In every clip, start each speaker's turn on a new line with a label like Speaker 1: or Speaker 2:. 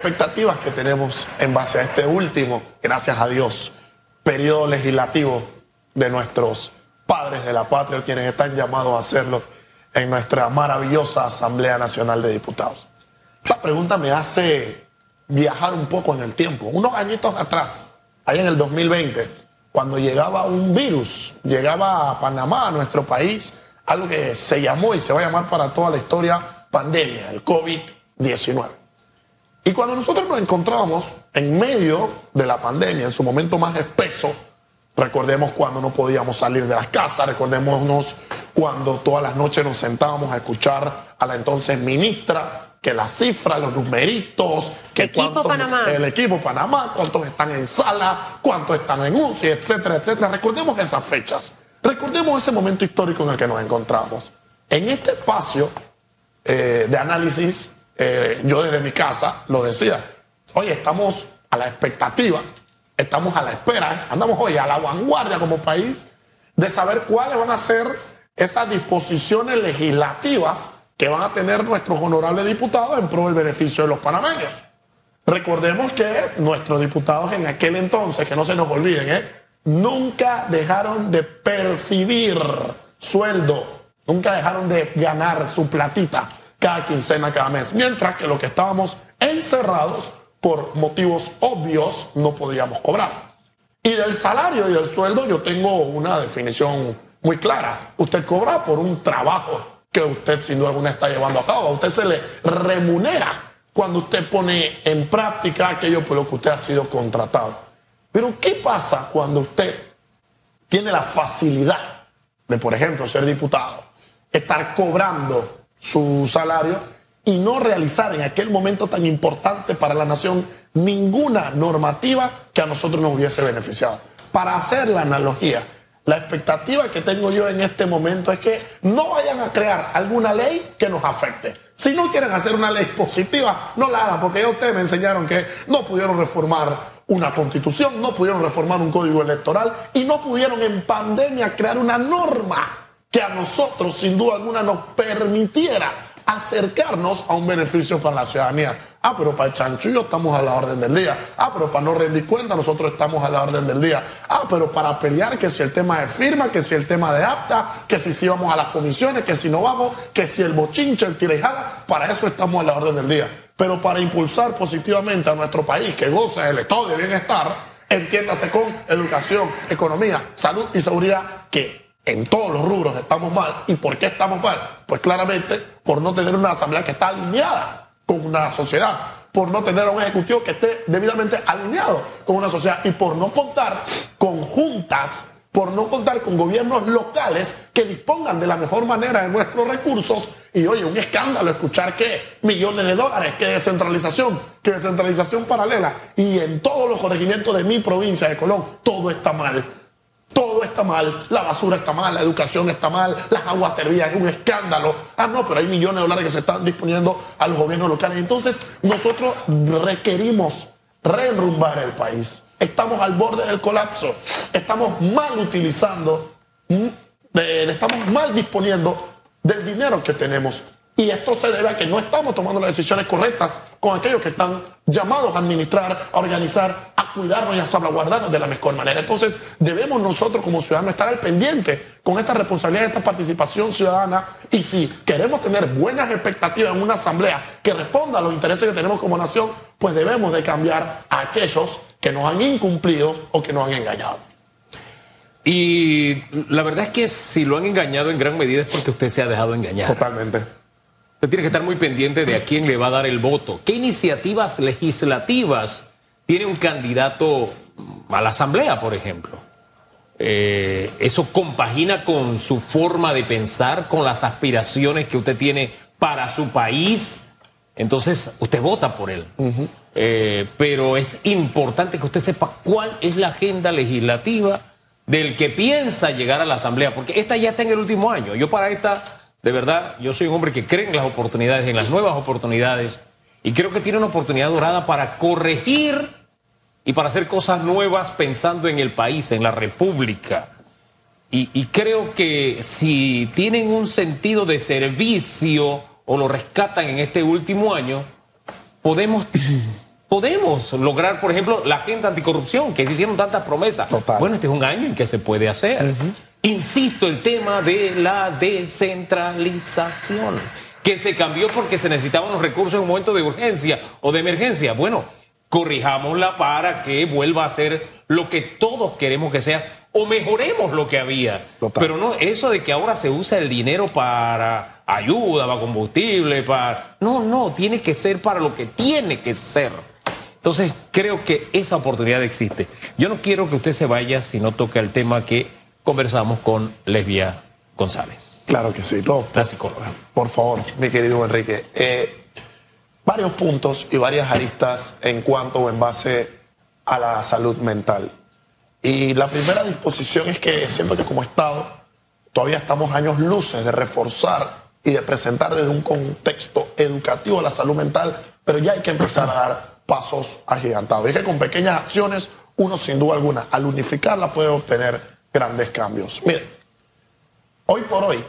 Speaker 1: expectativas que tenemos en base a este último, gracias a Dios, periodo legislativo de nuestros padres de la patria, quienes están llamados a hacerlo en nuestra maravillosa Asamblea Nacional de Diputados. Esta pregunta me hace viajar un poco en el tiempo. Unos añitos atrás, ahí en el 2020, cuando llegaba un virus, llegaba a Panamá, a nuestro país, algo que se llamó y se va a llamar para toda la historia pandemia, el COVID-19. Y cuando nosotros nos encontrábamos en medio de la pandemia, en su momento más espeso, recordemos cuando no podíamos salir de las casas, recordémonos cuando todas las noches nos sentábamos a escuchar a la entonces ministra, que las cifras, los numeritos, que
Speaker 2: equipo Panamá.
Speaker 1: el equipo Panamá, cuántos están en sala, cuántos están en UCI, etcétera, etcétera. Recordemos esas fechas, recordemos ese momento histórico en el que nos encontramos. En este espacio eh, de análisis eh, yo desde mi casa lo decía, oye, estamos a la expectativa, estamos a la espera, andamos hoy a la vanguardia como país de saber cuáles van a ser esas disposiciones legislativas que van a tener nuestros honorables diputados en pro del beneficio de los panameños. Recordemos que nuestros diputados en aquel entonces, que no se nos olviden, ¿eh? nunca dejaron de percibir sueldo, nunca dejaron de ganar su platita cada quincena, cada mes. Mientras que los que estábamos encerrados por motivos obvios no podíamos cobrar. Y del salario y del sueldo yo tengo una definición muy clara. Usted cobra por un trabajo que usted sin duda alguna está llevando a cabo. A usted se le remunera cuando usted pone en práctica aquello por lo que usted ha sido contratado. Pero ¿qué pasa cuando usted tiene la facilidad de, por ejemplo, ser diputado, estar cobrando su salario y no realizar en aquel momento tan importante para la nación ninguna normativa que a nosotros nos hubiese beneficiado. Para hacer la analogía, la expectativa que tengo yo en este momento es que no vayan a crear alguna ley que nos afecte. Si no quieren hacer una ley positiva, no la hagan, porque ya ustedes me enseñaron que no pudieron reformar una constitución, no pudieron reformar un código electoral y no pudieron en pandemia crear una norma que a nosotros sin duda alguna nos permitiera acercarnos a un beneficio para la ciudadanía. Ah, pero para el chanchullo estamos a la orden del día. Ah, pero para no rendir cuenta nosotros estamos a la orden del día. Ah, pero para pelear que si el tema de firma, que si el tema de apta, que si sí vamos a las comisiones, que si no vamos, que si el bochinche, el tirejada, para eso estamos a la orden del día. Pero para impulsar positivamente a nuestro país, que goza del estado de bienestar, entiéndase con educación, economía, salud y seguridad, que en todos los rubros estamos mal. ¿Y por qué estamos mal? Pues claramente por no tener una asamblea que está alineada con una sociedad, por no tener un ejecutivo que esté debidamente alineado con una sociedad y por no contar con juntas, por no contar con gobiernos locales que dispongan de la mejor manera de nuestros recursos. Y oye, un escándalo escuchar que millones de dólares, que descentralización, que descentralización paralela. Y en todos los corregimientos de mi provincia de Colón, todo está mal todo está mal, la basura está mal, la educación está mal, las aguas servidas es un escándalo. Ah, no, pero hay millones de dólares que se están disponiendo a los gobiernos locales. Entonces, nosotros requerimos reenrumbar el país. Estamos al borde del colapso. Estamos mal utilizando, estamos mal disponiendo del dinero que tenemos. Y esto se debe a que no estamos tomando las decisiones correctas con aquellos que están llamados a administrar, a organizar, a cuidarnos y a salvaguardarnos de la mejor manera. Entonces, debemos nosotros como ciudadanos estar al pendiente con esta responsabilidad, esta participación ciudadana. Y si queremos tener buenas expectativas en una asamblea que responda a los intereses que tenemos como nación, pues debemos de cambiar a aquellos que nos han incumplido o que nos han engañado.
Speaker 3: Y la verdad es que si lo han engañado en gran medida es porque usted se ha dejado engañar.
Speaker 1: Totalmente.
Speaker 3: Usted tiene que estar muy pendiente de a quién le va a dar el voto. ¿Qué iniciativas legislativas tiene un candidato a la Asamblea, por ejemplo? Eh, eso compagina con su forma de pensar, con las aspiraciones que usted tiene para su país. Entonces, usted vota por él. Eh, pero es importante que usted sepa cuál es la agenda legislativa del que piensa llegar a la Asamblea, porque esta ya está en el último año. Yo para esta de verdad, yo soy un hombre que cree en las oportunidades, en las nuevas oportunidades, y creo que tiene una oportunidad dorada para corregir y para hacer cosas nuevas pensando en el país, en la República. Y, creo que si tienen un sentido de servicio o lo rescatan en este último año, podemos podemos lograr, por ejemplo, la agenda anticorrupción, que se hicieron tantas promesas.
Speaker 1: Total.
Speaker 3: Bueno, este es un año en que se puede hacer. Insisto, el tema de la descentralización, que se cambió porque se necesitaban los recursos en un momento de urgencia o de emergencia. Bueno, corrijámosla para que vuelva a ser lo que todos queremos que sea o mejoremos lo que había.
Speaker 1: Total.
Speaker 3: Pero no, eso de que ahora se usa el dinero para ayuda, para combustible, para... No, no, tiene que ser para lo que tiene que ser. Entonces, creo que esa oportunidad existe. Yo no quiero que usted se vaya si no toca el tema que conversamos con Lesbia González,
Speaker 1: Claro que sí. No,
Speaker 3: la psicóloga.
Speaker 1: Por favor, mi querido Enrique. Eh, varios puntos y varias aristas en cuanto o en base a la salud mental. Y la primera disposición es que siento que como Estado todavía estamos años luces de reforzar y de presentar desde un contexto educativo la salud mental, pero ya hay que empezar a dar pasos agigantados. Y que con pequeñas acciones uno sin duda alguna, al unificarla, puede obtener grandes cambios. Miren, hoy por hoy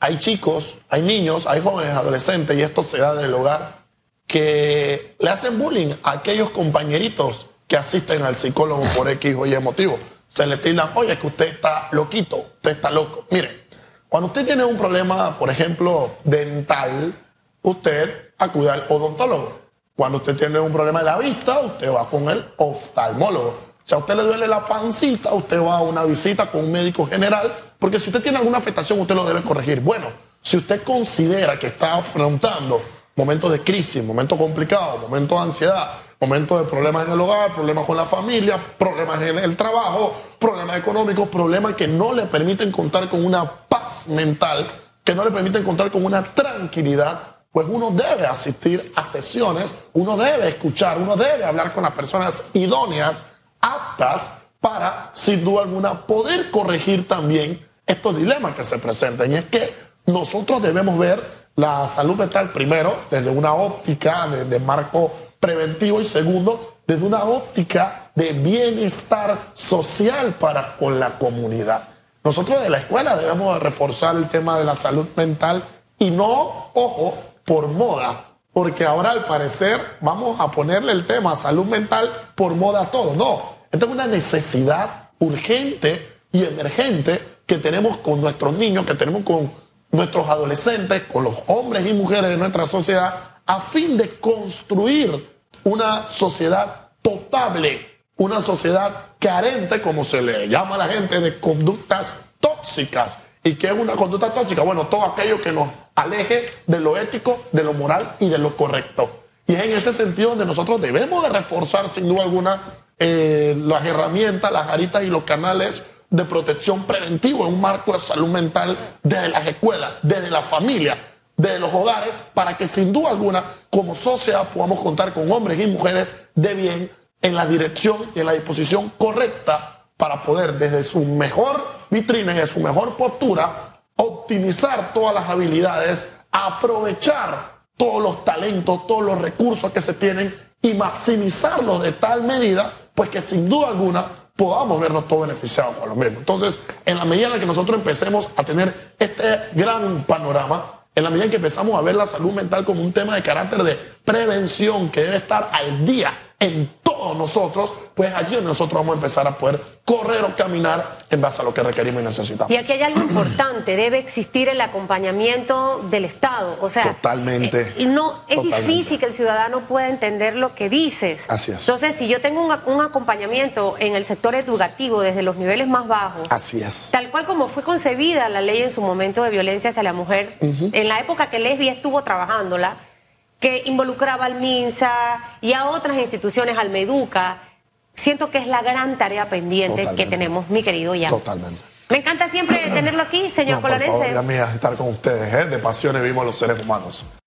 Speaker 1: hay chicos, hay niños, hay jóvenes, adolescentes, y esto se da del hogar, que le hacen bullying a aquellos compañeritos que asisten al psicólogo por X o Y motivo. Se le tildan, oye, que usted está loquito, usted está loco. Mire, cuando usted tiene un problema, por ejemplo, dental, usted acude al odontólogo. Cuando usted tiene un problema de la vista, usted va con el oftalmólogo. Si a usted le duele la pancita, usted va a una visita con un médico general, porque si usted tiene alguna afectación, usted lo debe corregir. Bueno, si usted considera que está afrontando momentos de crisis, momentos complicados, momentos de ansiedad, momentos de problemas en el hogar, problemas con la familia, problemas en el trabajo, problemas económicos, problemas que no le permiten contar con una paz mental, que no le permiten contar con una tranquilidad, pues uno debe asistir a sesiones, uno debe escuchar, uno debe hablar con las personas idóneas, aptas para, sin duda alguna, poder corregir también estos dilemas que se presentan. Y es que nosotros debemos ver la salud mental primero desde una óptica de, de marco preventivo y segundo desde una óptica de bienestar social para con la comunidad. Nosotros de la escuela debemos de reforzar el tema de la salud mental y no, ojo, por moda, porque ahora al parecer vamos a ponerle el tema salud mental por moda a todo. No, esta es una necesidad urgente y emergente que tenemos con nuestros niños, que tenemos con nuestros adolescentes, con los hombres y mujeres de nuestra sociedad, a fin de construir una sociedad potable, una sociedad carente, como se le llama a la gente, de conductas tóxicas. ¿Y qué es una conducta tóxica? Bueno, todo aquello que nos aleje de lo ético, de lo moral y de lo correcto. Y es en ese sentido donde nosotros debemos de reforzar, sin duda alguna, eh, las herramientas, las aritas y los canales de protección preventiva en un marco de salud mental desde las escuelas, desde la familia, desde los hogares, para que sin duda alguna, como sociedad, podamos contar con hombres y mujeres de bien en la dirección y en la disposición correcta para poder desde su mejor vitrina y de su mejor postura optimizar todas las habilidades, aprovechar todos los talentos, todos los recursos que se tienen y maximizarlos de tal medida, pues que sin duda alguna podamos vernos todos beneficiados con lo mismo. Entonces, en la medida en que nosotros empecemos a tener este gran panorama, en la medida en que empezamos a ver la salud mental como un tema de carácter de prevención que debe estar al día en todos nosotros, pues allí nosotros vamos a empezar a poder correr o caminar en base a lo que requerimos y necesitamos.
Speaker 2: Y aquí hay algo importante, debe existir el acompañamiento del Estado. O sea,
Speaker 1: Totalmente.
Speaker 2: eh, no, es
Speaker 1: Totalmente.
Speaker 2: difícil que el ciudadano pueda entender lo que dices.
Speaker 1: Así es.
Speaker 2: Entonces, si yo tengo un, un acompañamiento en el sector educativo desde los niveles más bajos,
Speaker 1: Así es.
Speaker 2: Tal cual como fue concebida la ley en su momento de violencia hacia la mujer, en la época que Lesbia estuvo trabajándola, que involucraba al MINSA y a otras instituciones, al MEDUCA, siento que es la gran tarea pendiente que tenemos, mi querido Jan.
Speaker 1: Totalmente.
Speaker 2: Me encanta siempre tenerlo aquí, señor
Speaker 1: No, por favor,
Speaker 2: Colorense.
Speaker 1: ya mía, estar con ustedes, ¿eh? De pasiones vimos los seres humanos.